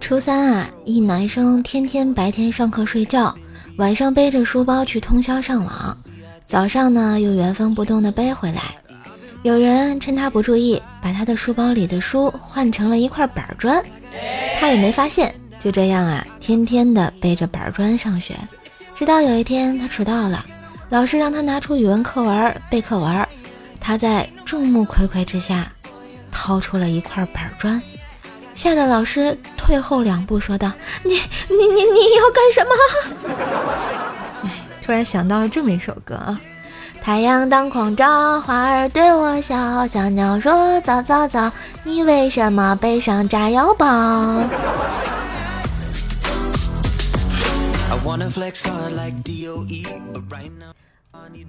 初三啊，一男生天天白天上课睡觉，晚上背着书包去通宵上网，早上呢又原封不动的背回来。有人趁他不注意，把他的书包里的书换成了一块板砖，他也没发现。就这样啊，天天的背着板砖上学，直到有一天他迟到了，老师让他拿出语文课文背课文，他在众目睽睽之下掏出了一块板砖，吓得老师退后两步说道：“你你你你要干什么？”哎，突然想到了这么一首歌啊。太阳当空照，花儿对我笑，小鸟说早早早，你为什么背上炸药包？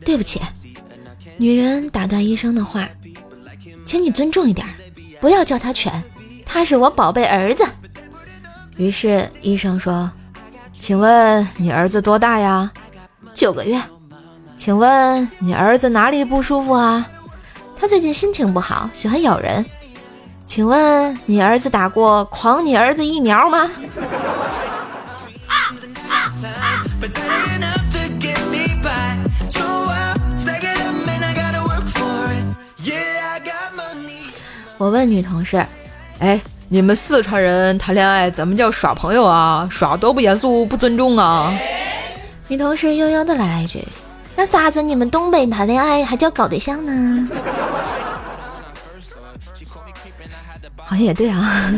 对不起，女人打断医生的话，请你尊重一点，不要叫他犬，他是我宝贝儿子。于是医生说：“请问你儿子多大呀？九个月。请问你儿子哪里不舒服啊？他最近心情不好，喜欢咬人。请问你儿子打过狂你儿子疫苗吗？”我问女同事：“哎，你们四川人谈恋爱怎么叫耍朋友啊？耍多不严肃，不尊重啊？”女同事悠悠的来了一句：“那啥子？你们东北谈恋爱还叫搞对象呢？” 好像也对啊。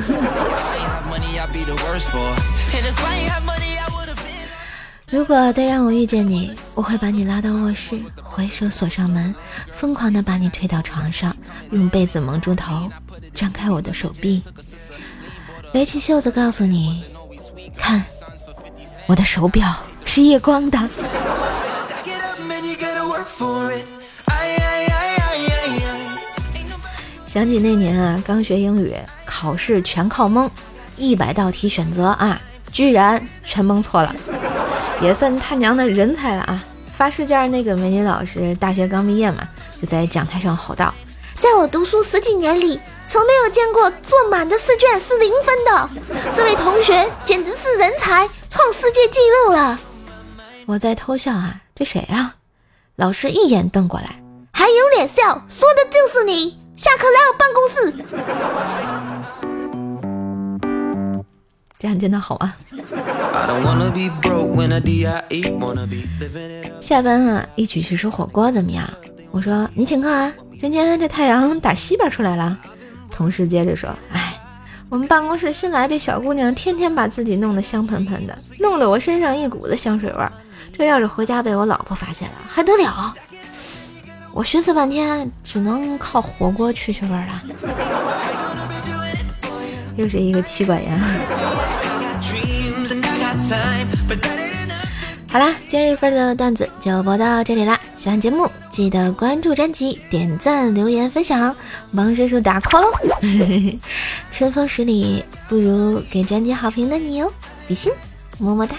如果再让我遇见你，我会把你拉到卧室，回手锁上门，疯狂地把你推到床上，用被子蒙住头，张开我的手臂，勒起袖子，告诉你：看，我的手表是夜光的。想起那年啊，刚学英语，考试全靠蒙，一百道题选择啊，居然全蒙错了。也算他娘的人才了啊！发试卷那个美女老师，大学刚毕业嘛，就在讲台上吼道：“在我读书十几年里，从没有见过做满的试卷是零分的。这位同学简直是人才，创世界纪录了。”我在偷笑啊，这谁啊？老师一眼瞪过来，还有脸笑？说的就是你！下课来我办公室。这样真的好吗？下班啊，一起去吃火锅怎么样？我说你请客啊。今天这太阳打西边出来了。同事接着说：“哎，我们办公室新来这小姑娘，天天把自己弄得香喷喷的，弄得我身上一股子香水味儿。这要是回家被我老婆发现了，还得了？我寻思半天，只能靠火锅去去味儿了。又是一个妻管严。”好啦，今日份的段子就播到这里啦！喜欢节目记得关注专辑、点赞、留言、分享，帮叔叔打 call 喽！春风十里不如给专辑好评的你哦，比心，么么哒！